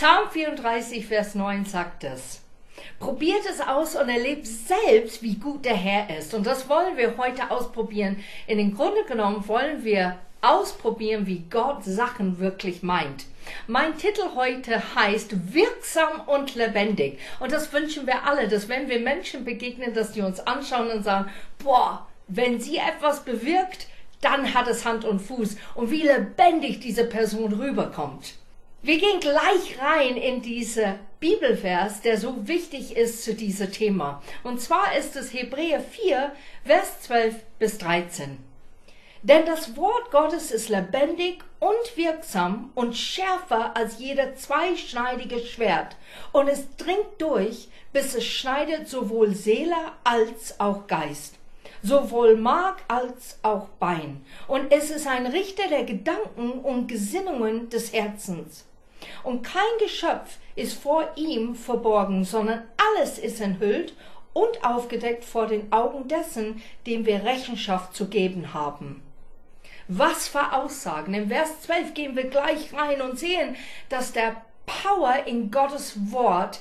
Psalm 34, Vers 9 sagt es. Probiert es aus und erlebt selbst, wie gut der Herr ist. Und das wollen wir heute ausprobieren. In den Grunde genommen wollen wir ausprobieren, wie Gott Sachen wirklich meint. Mein Titel heute heißt Wirksam und lebendig. Und das wünschen wir alle, dass wenn wir Menschen begegnen, dass die uns anschauen und sagen, boah, wenn sie etwas bewirkt, dann hat es Hand und Fuß. Und wie lebendig diese Person rüberkommt. Wir gehen gleich rein in diese Bibelvers, der so wichtig ist zu diesem Thema. Und zwar ist es Hebräer 4, Vers 12 bis 13. Denn das Wort Gottes ist lebendig und wirksam und schärfer als jeder zweischneidige Schwert. Und es dringt durch, bis es schneidet sowohl Seele als auch Geist, sowohl Mark als auch Bein. Und es ist ein Richter der Gedanken und Gesinnungen des Herzens. Und kein Geschöpf ist vor ihm verborgen, sondern alles ist enthüllt und aufgedeckt vor den Augen dessen, dem wir Rechenschaft zu geben haben. Was für Aussagen. Im Vers 12 gehen wir gleich rein und sehen, dass der Power in Gottes Wort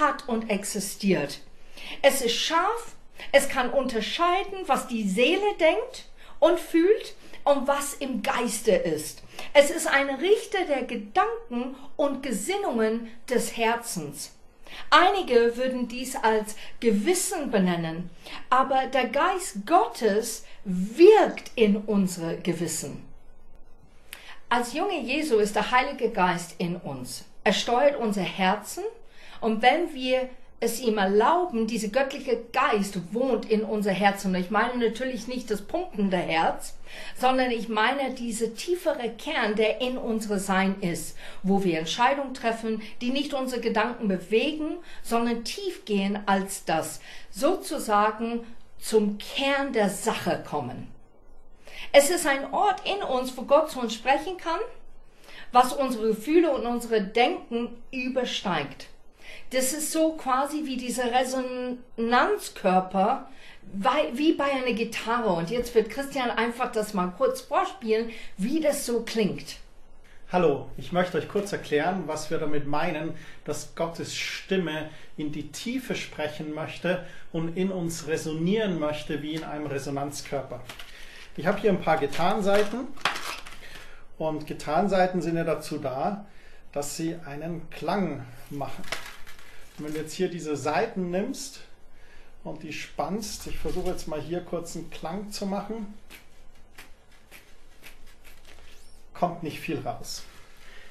hat und existiert. Es ist scharf, es kann unterscheiden, was die Seele denkt und fühlt und was im Geiste ist. Es ist ein Richter der Gedanken und Gesinnungen des Herzens. Einige würden dies als Gewissen benennen, aber der Geist Gottes wirkt in unsere Gewissen. Als Junge Jesu ist der Heilige Geist in uns. Er steuert unser Herzen und wenn wir es ihm erlauben, dieser göttliche Geist wohnt in unser Herz. Und ich meine natürlich nicht das pumpende Herz, sondern ich meine diese tiefere Kern, der in unsere Sein ist, wo wir Entscheidungen treffen, die nicht unsere Gedanken bewegen, sondern tief gehen als das, sozusagen zum Kern der Sache kommen. Es ist ein Ort in uns, wo Gott zu uns sprechen kann, was unsere Gefühle und unsere Denken übersteigt. Das ist so quasi wie dieser Resonanzkörper, wie bei einer Gitarre. Und jetzt wird Christian einfach das mal kurz vorspielen, wie das so klingt. Hallo, ich möchte euch kurz erklären, was wir damit meinen, dass Gottes Stimme in die Tiefe sprechen möchte und in uns resonieren möchte wie in einem Resonanzkörper. Ich habe hier ein paar Gitarrenseiten und Gitarrenseiten sind ja dazu da, dass sie einen Klang machen. Und wenn du jetzt hier diese Seiten nimmst und die spannst, ich versuche jetzt mal hier kurz einen Klang zu machen, kommt nicht viel raus.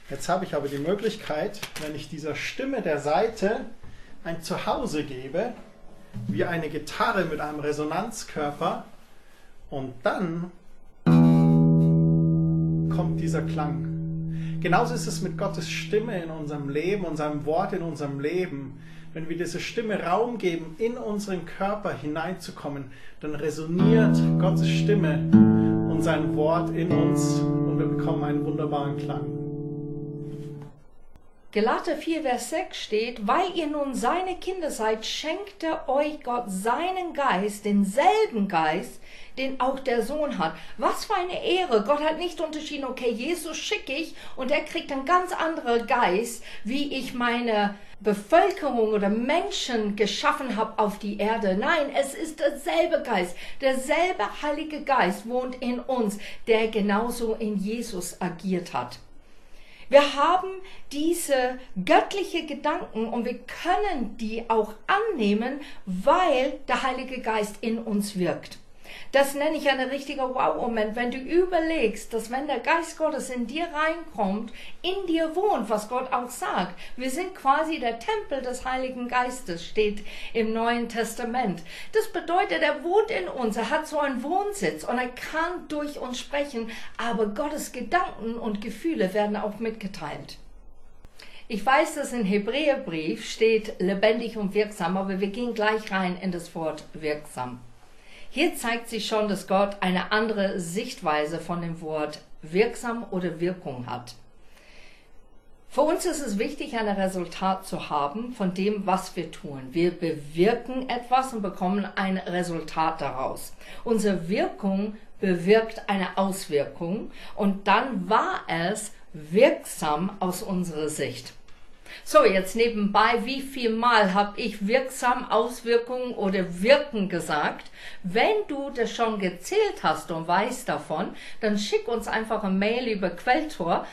Jetzt habe ich aber die Möglichkeit, wenn ich dieser Stimme der Seite ein Zuhause gebe, wie eine Gitarre mit einem Resonanzkörper, und dann kommt dieser Klang. Genauso ist es mit Gottes Stimme in unserem Leben und seinem Wort in unserem Leben. Wenn wir diese Stimme Raum geben, in unseren Körper hineinzukommen, dann resoniert Gottes Stimme und sein Wort in uns und wir bekommen einen wunderbaren Klang. Galater 4, Vers 6 steht, weil ihr nun seine Kinder seid, schenkt er euch Gott seinen Geist, denselben Geist, den auch der Sohn hat. Was für eine Ehre. Gott hat nicht unterschieden, okay, Jesus schicke ich und er kriegt einen ganz anderen Geist, wie ich meine Bevölkerung oder Menschen geschaffen habe auf die Erde. Nein, es ist derselbe Geist. Derselbe Heilige Geist wohnt in uns, der genauso in Jesus agiert hat. Wir haben diese göttliche Gedanken und wir können die auch annehmen, weil der Heilige Geist in uns wirkt. Das nenne ich einen richtiger Wow-Moment, wenn du überlegst, dass wenn der Geist Gottes in dir reinkommt, in dir wohnt, was Gott auch sagt. Wir sind quasi der Tempel des Heiligen Geistes, steht im Neuen Testament. Das bedeutet, er wohnt in uns, er hat so einen Wohnsitz und er kann durch uns sprechen, aber Gottes Gedanken und Gefühle werden auch mitgeteilt. Ich weiß, dass im Hebräerbrief steht lebendig und wirksam, aber wir gehen gleich rein in das Wort wirksam. Hier zeigt sich schon, dass Gott eine andere Sichtweise von dem Wort wirksam oder Wirkung hat. Für uns ist es wichtig, ein Resultat zu haben von dem, was wir tun. Wir bewirken etwas und bekommen ein Resultat daraus. Unsere Wirkung bewirkt eine Auswirkung und dann war es wirksam aus unserer Sicht. So, jetzt nebenbei, wie viel Mal habe ich wirksam Auswirkungen oder wirken gesagt? Wenn du das schon gezählt hast und weißt davon, dann schick uns einfach eine Mail über Quelltor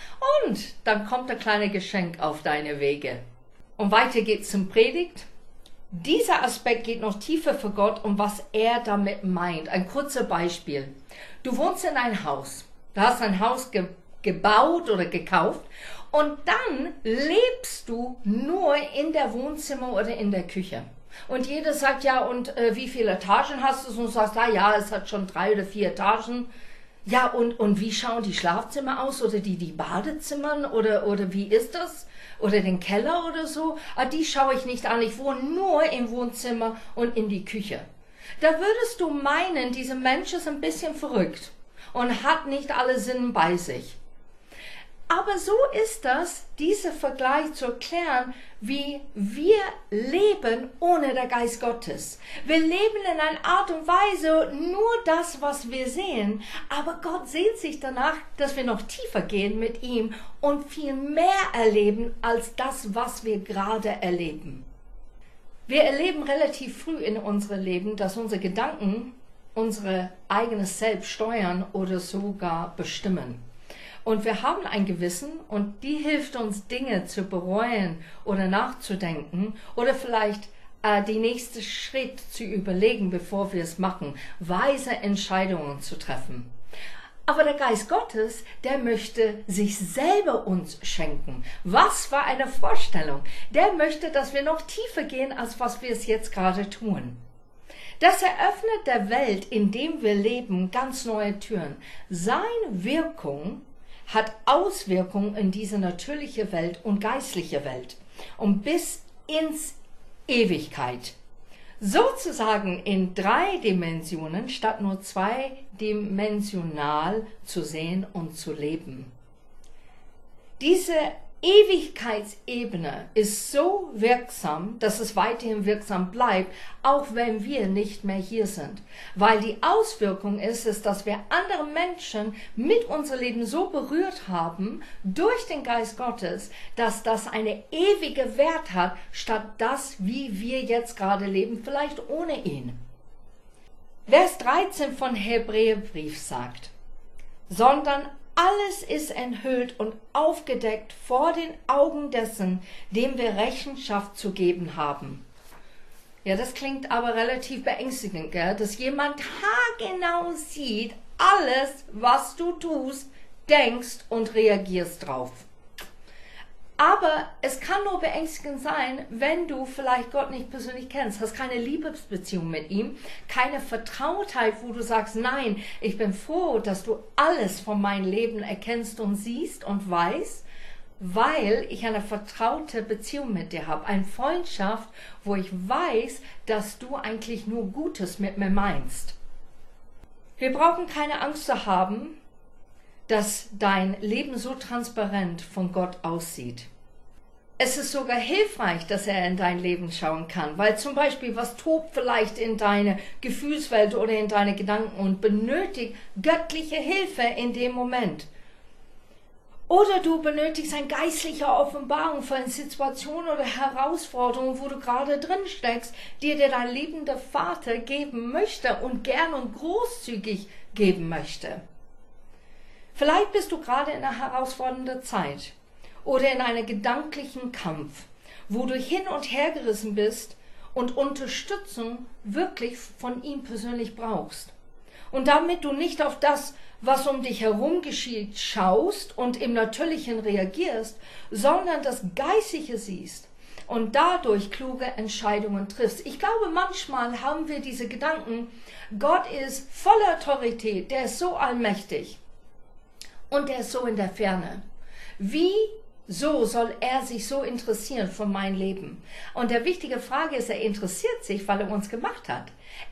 und dann kommt ein kleines Geschenk auf deine Wege. Und weiter geht's zum Predigt. Dieser Aspekt geht noch tiefer für Gott und was er damit meint. Ein kurzer Beispiel. Du wohnst in ein Haus. Du hast ein Haus ge gebaut oder gekauft und dann lebst du nur in der Wohnzimmer oder in der Küche. Und jeder sagt ja, und äh, wie viele Etagen hast du? Und du sagst, ah ja, es hat schon drei oder vier Etagen. Ja, und, und wie schauen die Schlafzimmer aus oder die, die Badezimmern oder, oder wie ist das? Oder den Keller oder so? Ah, die schaue ich nicht an. Ich wohne nur im Wohnzimmer und in die Küche. Da würdest du meinen, dieser Mensch ist ein bisschen verrückt und hat nicht alle Sinnen bei sich. Aber so ist das, dieser Vergleich zu erklären, wie wir leben ohne der Geist Gottes. Wir leben in einer Art und Weise nur das, was wir sehen, aber Gott sehnt sich danach, dass wir noch tiefer gehen mit ihm und viel mehr erleben als das, was wir gerade erleben. Wir erleben relativ früh in unserem Leben, dass unsere Gedanken unsere eigenes Selbst steuern oder sogar bestimmen. Und wir haben ein Gewissen und die hilft uns, Dinge zu bereuen oder nachzudenken oder vielleicht äh, die nächste Schritt zu überlegen, bevor wir es machen, weise Entscheidungen zu treffen. Aber der Geist Gottes, der möchte sich selber uns schenken. Was für eine Vorstellung. Der möchte, dass wir noch tiefer gehen, als was wir es jetzt gerade tun. Das eröffnet der Welt, in dem wir leben, ganz neue Türen. Seine Wirkung hat Auswirkungen in diese natürliche Welt und geistliche Welt und bis ins Ewigkeit. Sozusagen in drei Dimensionen statt nur zweidimensional zu sehen und zu leben. Diese Ewigkeitsebene ist so wirksam, dass es weiterhin wirksam bleibt, auch wenn wir nicht mehr hier sind. Weil die Auswirkung ist, ist, dass wir andere Menschen mit unserem Leben so berührt haben durch den Geist Gottes, dass das eine ewige Wert hat, statt das, wie wir jetzt gerade leben, vielleicht ohne ihn. Vers 13 von Hebräerbrief sagt, sondern alles ist enthüllt und aufgedeckt vor den Augen dessen, dem wir Rechenschaft zu geben haben. Ja, das klingt aber relativ beängstigend, gell? dass jemand haargenau sieht, alles, was du tust, denkst und reagierst drauf. Aber es kann nur beängstigend sein, wenn du vielleicht Gott nicht persönlich kennst, hast keine Liebesbeziehung mit ihm, keine Vertrautheit, wo du sagst, nein, ich bin froh, dass du alles von meinem Leben erkennst und siehst und weißt, weil ich eine vertraute Beziehung mit dir habe, eine Freundschaft, wo ich weiß, dass du eigentlich nur Gutes mit mir meinst. Wir brauchen keine Angst zu haben, dass dein Leben so transparent von Gott aussieht. Es ist sogar hilfreich, dass er in dein Leben schauen kann, weil zum Beispiel was tobt vielleicht in deine Gefühlswelt oder in deine Gedanken und benötigt göttliche Hilfe in dem Moment. Oder du benötigst eine geistliche Offenbarung für eine Situation oder Herausforderung, wo du gerade drin steckst, die dir dein liebender Vater geben möchte und gern und großzügig geben möchte. Vielleicht bist du gerade in einer herausfordernden Zeit oder in einem gedanklichen Kampf, wo du hin und her gerissen bist und Unterstützung wirklich von ihm persönlich brauchst. Und damit du nicht auf das, was um dich herum geschieht, schaust und im Natürlichen reagierst, sondern das Geistliche siehst und dadurch kluge Entscheidungen triffst. Ich glaube, manchmal haben wir diese Gedanken, Gott ist voller Autorität, der ist so allmächtig und der ist so in der Ferne. Wie so soll er sich so interessieren für mein Leben. Und der wichtige Frage ist, er interessiert sich, weil er uns gemacht hat.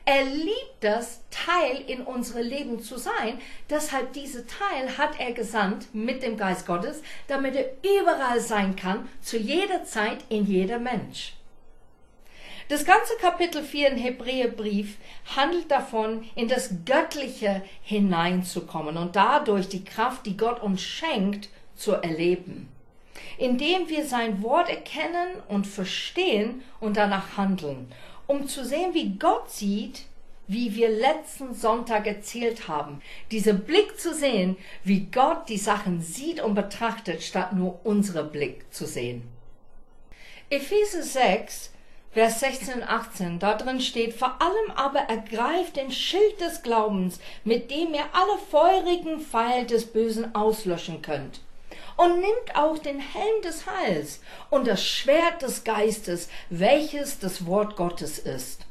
Er liebt das, Teil in unserem Leben zu sein. Deshalb diese Teil hat er gesandt mit dem Geist Gottes, damit er überall sein kann, zu jeder Zeit, in jeder Mensch. Das ganze Kapitel 4 im Hebräerbrief handelt davon, in das Göttliche hineinzukommen und dadurch die Kraft, die Gott uns schenkt, zu erleben. indem wir sein Wort erkennen und verstehen und danach handeln, um zu sehen, wie Gott sieht, wie wir letzten Sonntag erzählt haben. Dieser Blick zu sehen, wie Gott die Sachen sieht und betrachtet, statt nur unsere Blick zu sehen. Epheser 6, Vers 16 und 18, da drin steht, vor allem aber ergreift den Schild des Glaubens, mit dem ihr alle feurigen Pfeil des Bösen auslöschen könnt. Und nimmt auch den Helm des Heils und das Schwert des Geistes, welches das Wort Gottes ist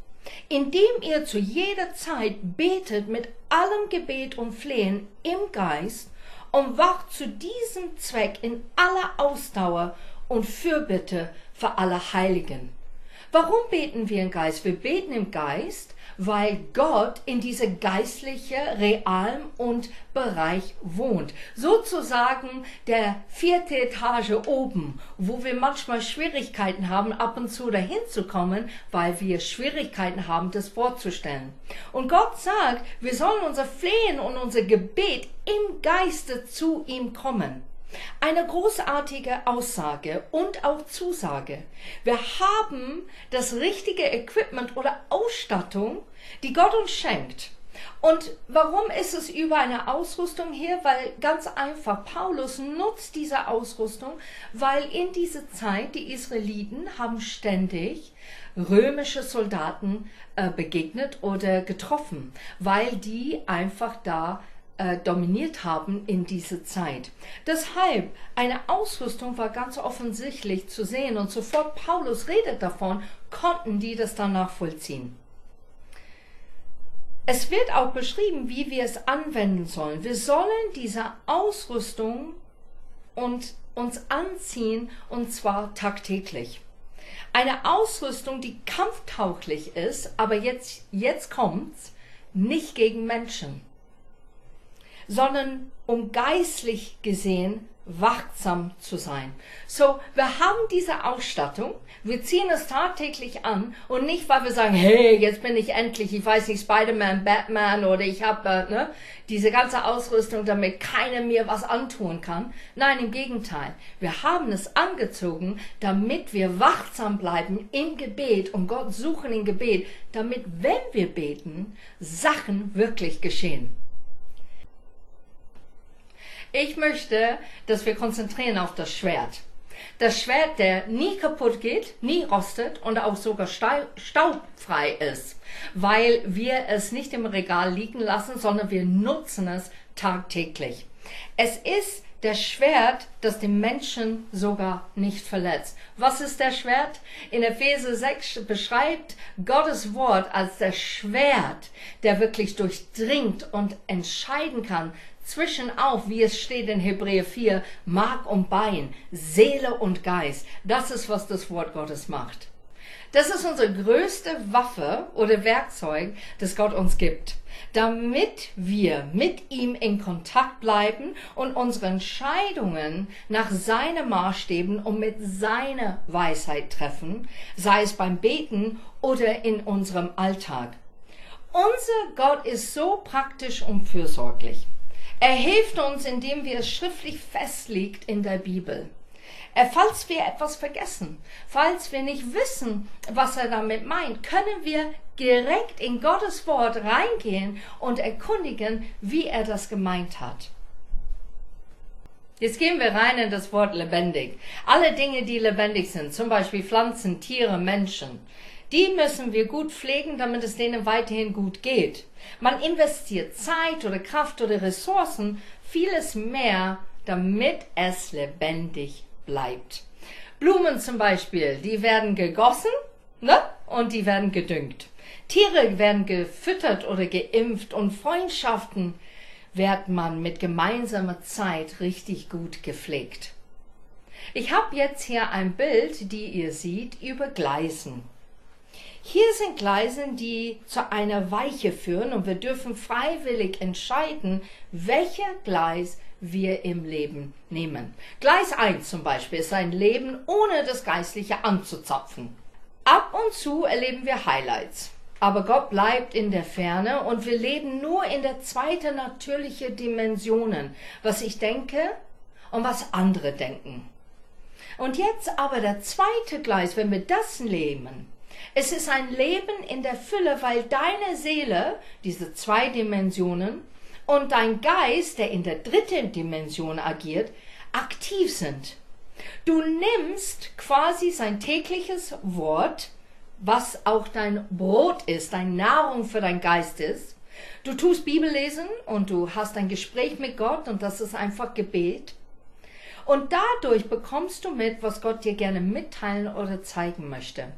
indem ihr zu jeder Zeit betet mit allem Gebet und Flehen im Geist und wacht zu diesem Zweck in aller Ausdauer und Fürbitte für alle Heiligen. Warum beten wir im Geist? Wir beten im Geist, weil Gott in diese geistliche Realm und Bereich wohnt. Sozusagen der vierte Etage oben, wo wir manchmal Schwierigkeiten haben, ab und zu dahin zu kommen, weil wir Schwierigkeiten haben, das vorzustellen. Und Gott sagt, wir sollen unser Flehen und unser Gebet im Geiste zu ihm kommen. Eine großartige Aussage und auch Zusage. Wir haben das richtige Equipment oder Ausstattung, die Gott uns schenkt. Und warum ist es über eine Ausrüstung hier? Weil ganz einfach, Paulus nutzt diese Ausrüstung, weil in dieser Zeit die Israeliten haben ständig römische Soldaten äh, begegnet oder getroffen, weil die einfach da äh, dominiert haben in dieser Zeit. Deshalb, eine Ausrüstung war ganz offensichtlich zu sehen und sofort Paulus redet davon, konnten die das dann nachvollziehen. Es wird auch beschrieben, wie wir es anwenden sollen. Wir sollen diese Ausrüstung und uns anziehen und zwar tagtäglich. Eine Ausrüstung, die kampftauchlich ist, aber jetzt, jetzt kommt's, nicht gegen Menschen sondern um geistlich gesehen wachsam zu sein. So, wir haben diese Ausstattung, wir ziehen es tagtäglich an und nicht, weil wir sagen, hey, jetzt bin ich endlich, ich weiß nicht, Spider-Man, Batman oder ich habe äh, ne, diese ganze Ausrüstung, damit keiner mir was antun kann. Nein, im Gegenteil. Wir haben es angezogen, damit wir wachsam bleiben im Gebet und Gott suchen im Gebet, damit, wenn wir beten, Sachen wirklich geschehen. Ich möchte, dass wir konzentrieren auf das Schwert. Das Schwert, der nie kaputt geht, nie rostet und auch sogar staubfrei ist, weil wir es nicht im Regal liegen lassen, sondern wir nutzen es tagtäglich. Es ist der Schwert, das den Menschen sogar nicht verletzt. Was ist der Schwert? In Epheser 6 beschreibt Gottes Wort als der Schwert, der wirklich durchdringt und entscheiden kann zwischen auf, wie es steht in Hebräer 4, Mark und Bein, Seele und Geist. Das ist, was das Wort Gottes macht. Das ist unsere größte Waffe oder Werkzeug, das Gott uns gibt, damit wir mit ihm in Kontakt bleiben und unsere Entscheidungen nach seinen Maßstäben und mit seiner Weisheit treffen, sei es beim Beten oder in unserem Alltag. Unser Gott ist so praktisch und fürsorglich. Er hilft uns, indem wir es schriftlich festlegt in der Bibel. Falls wir etwas vergessen, falls wir nicht wissen, was er damit meint, können wir direkt in Gottes Wort reingehen und erkundigen, wie er das gemeint hat. Jetzt gehen wir rein in das Wort lebendig. Alle Dinge, die lebendig sind, zum Beispiel Pflanzen, Tiere, Menschen, die müssen wir gut pflegen, damit es denen weiterhin gut geht. Man investiert Zeit oder Kraft oder Ressourcen, vieles mehr, damit es lebendig bleibt. Blumen zum Beispiel, die werden gegossen ne? und die werden gedüngt. Tiere werden gefüttert oder geimpft und Freundschaften wird man mit gemeinsamer Zeit richtig gut gepflegt. Ich habe jetzt hier ein Bild, die ihr seht, über Gleisen. Hier sind Gleisen, die zu einer Weiche führen und wir dürfen freiwillig entscheiden, welcher Gleis wir im Leben nehmen. Gleis 1 zum Beispiel ist ein Leben ohne das Geistliche anzuzapfen. Ab und zu erleben wir Highlights. Aber Gott bleibt in der Ferne und wir leben nur in der zweiten natürlichen Dimensionen, was ich denke und was andere denken. Und jetzt aber der zweite Gleis, wenn wir das nehmen, es ist ein Leben in der Fülle, weil deine Seele, diese zwei Dimensionen, und dein Geist, der in der dritten Dimension agiert, aktiv sind. Du nimmst quasi sein tägliches Wort, was auch dein Brot ist, deine Nahrung für dein Geist ist. Du tust Bibel lesen und du hast ein Gespräch mit Gott und das ist einfach Gebet. Und dadurch bekommst du mit, was Gott dir gerne mitteilen oder zeigen möchte.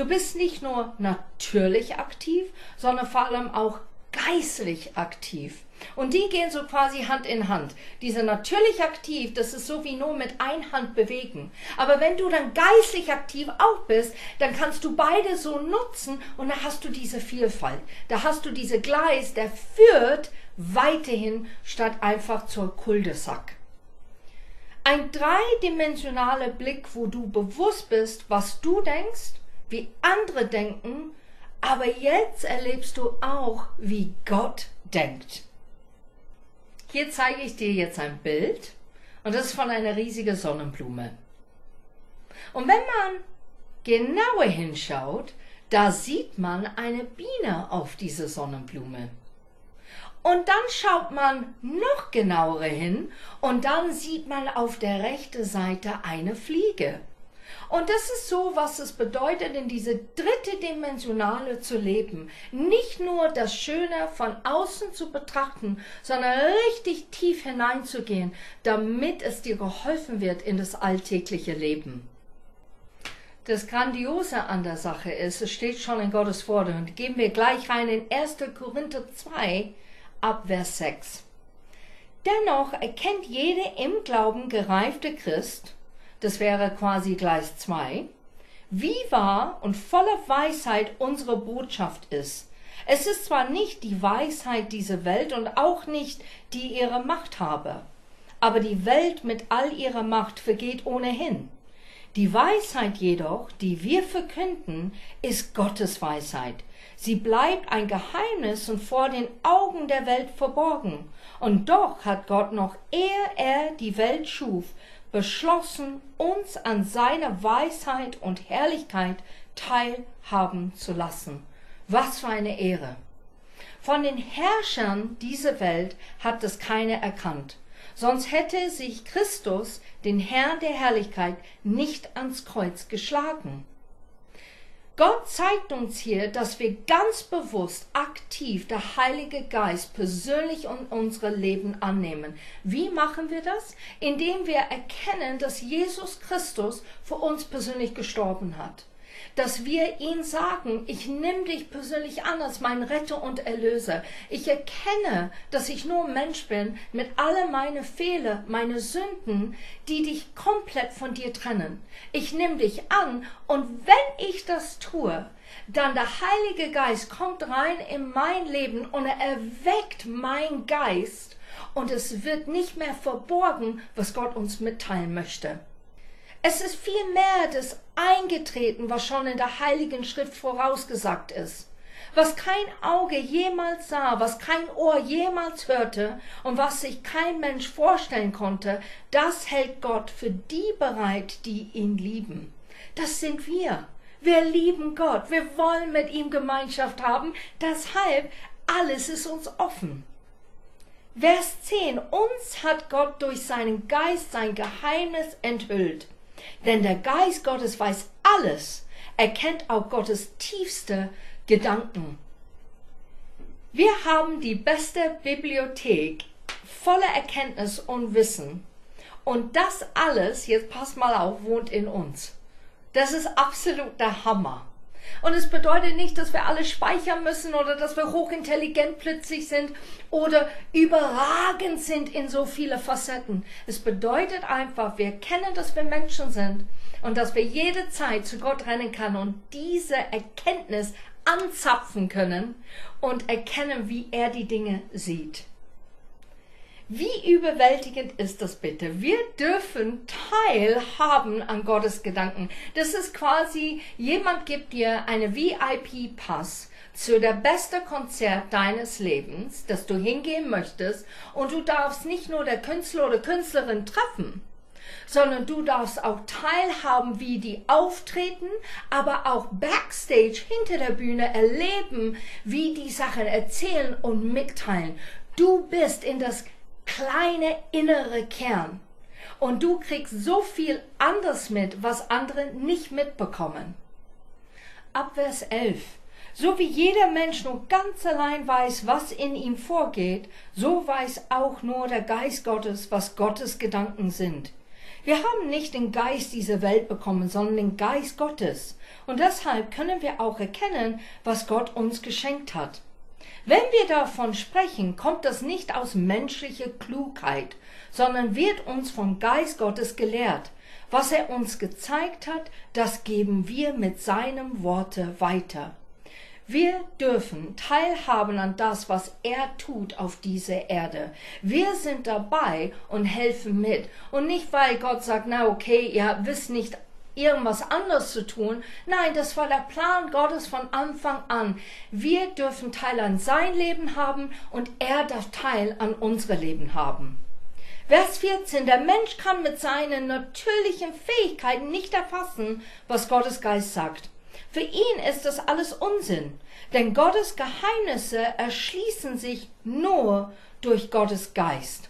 Du bist nicht nur natürlich aktiv, sondern vor allem auch geistlich aktiv. Und die gehen so quasi Hand in Hand. Diese natürlich aktiv, das ist so wie nur mit ein Hand bewegen. Aber wenn du dann geistlich aktiv auch bist, dann kannst du beide so nutzen und da hast du diese Vielfalt. Da hast du diese Gleis, der führt weiterhin statt einfach zur Kuldesack. Ein dreidimensionaler Blick, wo du bewusst bist, was du denkst, wie andere denken, aber jetzt erlebst du auch, wie Gott denkt. Hier zeige ich dir jetzt ein Bild und das ist von einer riesigen Sonnenblume. Und wenn man genauer hinschaut, da sieht man eine Biene auf diese Sonnenblume. Und dann schaut man noch genauer hin und dann sieht man auf der rechten Seite eine Fliege. Und das ist so, was es bedeutet, in diese dritte Dimensionale zu leben. Nicht nur das Schöne von außen zu betrachten, sondern richtig tief hineinzugehen, damit es dir geholfen wird in das alltägliche Leben. Das Grandiose an der Sache ist, es steht schon in Gottes Wort und gehen wir gleich rein in 1. Korinther 2 ab Vers 6. Dennoch erkennt jeder im Glauben gereifte Christ, das wäre quasi Gleis 2, wie wahr und voller Weisheit unsere Botschaft ist. Es ist zwar nicht die Weisheit dieser Welt und auch nicht die ihre Macht habe, aber die Welt mit all ihrer Macht vergeht ohnehin. Die Weisheit jedoch, die wir verkünden, ist Gottes Weisheit. Sie bleibt ein Geheimnis und vor den Augen der Welt verborgen. Und doch hat Gott noch ehe er die Welt schuf, beschlossen, uns an seiner Weisheit und Herrlichkeit teilhaben zu lassen. Was für eine Ehre. Von den Herrschern dieser Welt hat es keiner erkannt. Sonst hätte sich Christus, den Herrn der Herrlichkeit, nicht ans Kreuz geschlagen. Gott zeigt uns hier, dass wir ganz bewusst, aktiv der Heilige Geist persönlich in unsere Leben annehmen. Wie machen wir das? Indem wir erkennen, dass Jesus Christus für uns persönlich gestorben hat dass wir ihn sagen, ich nehme dich persönlich an als mein Retter und Erlöser. Ich erkenne, dass ich nur Mensch bin mit alle meine Fehler, meine Sünden, die dich komplett von dir trennen. Ich nehme dich an und wenn ich das tue, dann der Heilige Geist kommt rein in mein Leben und er erweckt mein Geist und es wird nicht mehr verborgen, was Gott uns mitteilen möchte. Es ist vielmehr das eingetreten, was schon in der Heiligen Schrift vorausgesagt ist. Was kein Auge jemals sah, was kein Ohr jemals hörte und was sich kein Mensch vorstellen konnte, das hält Gott für die bereit, die ihn lieben. Das sind wir. Wir lieben Gott. Wir wollen mit ihm Gemeinschaft haben. Deshalb alles ist uns offen. Vers 10. Uns hat Gott durch seinen Geist sein Geheimnis enthüllt. Denn der Geist Gottes weiß alles, erkennt auch Gottes tiefste Gedanken. Wir haben die beste Bibliothek voller Erkenntnis und Wissen. Und das alles, jetzt pass mal auf, wohnt in uns. Das ist absolut der Hammer. Und es bedeutet nicht, dass wir alles speichern müssen oder dass wir hochintelligent plötzlich sind oder überragend sind in so viele Facetten. Es bedeutet einfach, wir kennen, dass wir Menschen sind und dass wir jede Zeit zu Gott rennen können und diese Erkenntnis anzapfen können und erkennen, wie er die Dinge sieht. Wie überwältigend ist das bitte? Wir dürfen teilhaben an Gottes Gedanken. Das ist quasi, jemand gibt dir eine VIP-Pass zu der beste Konzert deines Lebens, das du hingehen möchtest, und du darfst nicht nur der Künstler oder Künstlerin treffen, sondern du darfst auch teilhaben, wie die auftreten, aber auch backstage hinter der Bühne erleben, wie die Sachen erzählen und mitteilen. Du bist in das kleine innere Kern und du kriegst so viel anders mit, was andere nicht mitbekommen. Ab Vers 11. So wie jeder Mensch nur ganz allein weiß, was in ihm vorgeht, so weiß auch nur der Geist Gottes, was Gottes Gedanken sind. Wir haben nicht den Geist dieser Welt bekommen, sondern den Geist Gottes. Und deshalb können wir auch erkennen, was Gott uns geschenkt hat. Wenn wir davon sprechen, kommt das nicht aus menschlicher Klugheit, sondern wird uns vom Geist Gottes gelehrt. Was er uns gezeigt hat, das geben wir mit seinem Worte weiter. Wir dürfen teilhaben an das, was er tut auf dieser Erde. Wir sind dabei und helfen mit. Und nicht, weil Gott sagt, na okay, ihr wisst nicht irgendwas anderes zu tun. Nein, das war der Plan Gottes von Anfang an. Wir dürfen Teil an sein Leben haben und er darf Teil an unsere Leben haben. Vers 14. Der Mensch kann mit seinen natürlichen Fähigkeiten nicht erfassen, was Gottes Geist sagt. Für ihn ist das alles Unsinn, denn Gottes Geheimnisse erschließen sich nur durch Gottes Geist.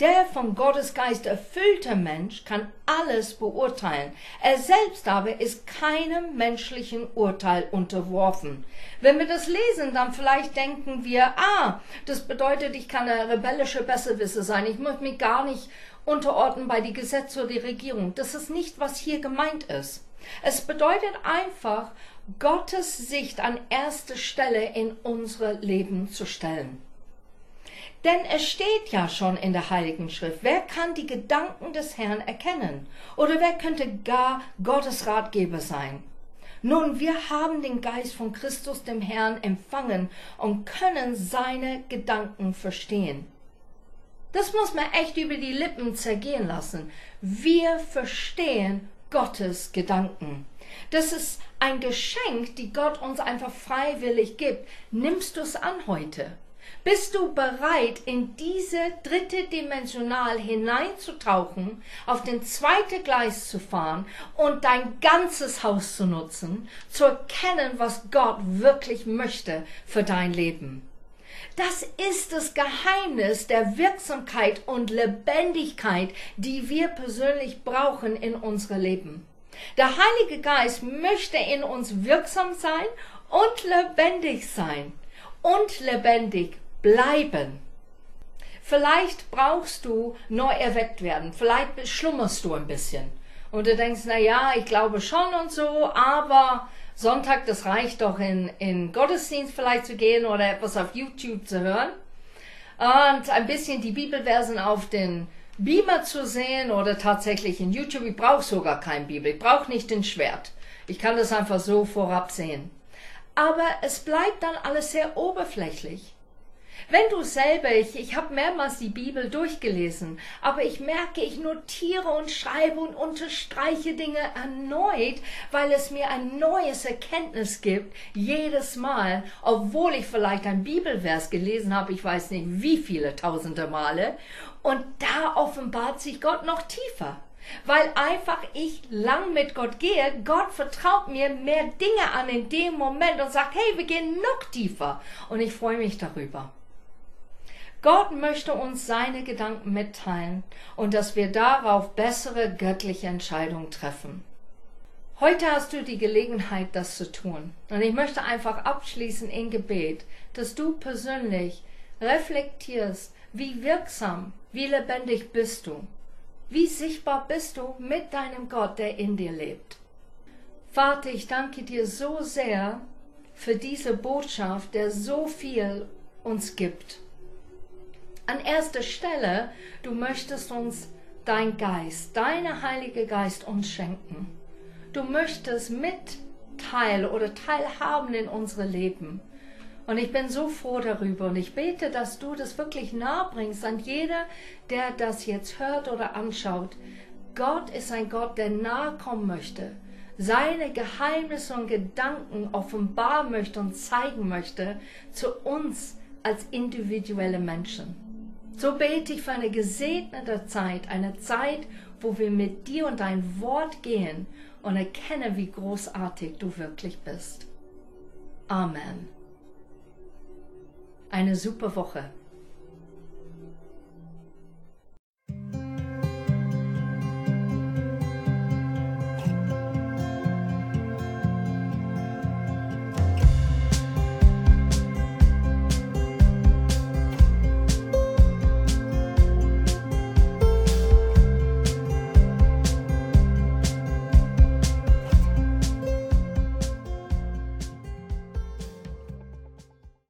Der von Gottes Geist erfüllte Mensch kann alles beurteilen. Er selbst aber ist keinem menschlichen Urteil unterworfen. Wenn wir das lesen, dann vielleicht denken wir, ah, das bedeutet, ich kann eine rebellische Besserwisser sein. Ich muss mich gar nicht unterordnen bei die Gesetze oder die Regierung. Das ist nicht, was hier gemeint ist. Es bedeutet einfach, Gottes Sicht an erste Stelle in unsere Leben zu stellen. Denn es steht ja schon in der Heiligen Schrift, wer kann die Gedanken des Herrn erkennen? Oder wer könnte gar Gottes Ratgeber sein? Nun, wir haben den Geist von Christus dem Herrn empfangen und können seine Gedanken verstehen. Das muss man echt über die Lippen zergehen lassen. Wir verstehen Gottes Gedanken. Das ist ein Geschenk, die Gott uns einfach freiwillig gibt. Nimmst du es an heute? Bist du bereit, in diese dritte Dimensional hineinzutauchen, auf den zweiten Gleis zu fahren und dein ganzes Haus zu nutzen, zu erkennen, was Gott wirklich möchte für dein Leben? Das ist das Geheimnis der Wirksamkeit und Lebendigkeit, die wir persönlich brauchen in unserem Leben. Der Heilige Geist möchte in uns wirksam sein und lebendig sein und lebendig bleiben. Vielleicht brauchst du neu erweckt werden, vielleicht schlummerst du ein bisschen und du denkst, na ja, ich glaube schon und so, aber Sonntag, das reicht doch in, in Gottesdienst vielleicht zu gehen oder etwas auf YouTube zu hören und ein bisschen die Bibelversen auf den Beamer zu sehen oder tatsächlich in YouTube. Ich brauche sogar kein Bibel, ich brauche nicht den Schwert. Ich kann das einfach so vorab sehen. Aber es bleibt dann alles sehr oberflächlich. Wenn du selber, ich, ich habe mehrmals die Bibel durchgelesen, aber ich merke, ich notiere und schreibe und unterstreiche Dinge erneut, weil es mir ein neues Erkenntnis gibt, jedes Mal, obwohl ich vielleicht ein Bibelvers gelesen habe, ich weiß nicht wie viele tausende Male, und da offenbart sich Gott noch tiefer weil einfach ich lang mit Gott gehe. Gott vertraut mir mehr Dinge an in dem Moment und sagt, hey, wir gehen noch tiefer. Und ich freue mich darüber. Gott möchte uns seine Gedanken mitteilen und dass wir darauf bessere göttliche Entscheidungen treffen. Heute hast du die Gelegenheit, das zu tun. Und ich möchte einfach abschließen in Gebet, dass du persönlich reflektierst, wie wirksam, wie lebendig bist du, wie sichtbar bist du mit deinem Gott, der in dir lebt. Vater, ich danke dir so sehr für diese Botschaft, der so viel uns gibt. An erster Stelle, du möchtest uns dein Geist, deine Heilige Geist uns schenken. Du möchtest mit oder teilhaben in unsere Leben. Und ich bin so froh darüber und ich bete, dass du das wirklich nahe bringst an jeder, der das jetzt hört oder anschaut. Gott ist ein Gott, der nahe kommen möchte, seine Geheimnisse und Gedanken offenbaren möchte und zeigen möchte zu uns als individuelle Menschen So bete ich für eine gesegnete Zeit, eine Zeit, wo wir mit dir und dein Wort gehen und erkennen, wie großartig du wirklich bist. Amen. Eine super Woche.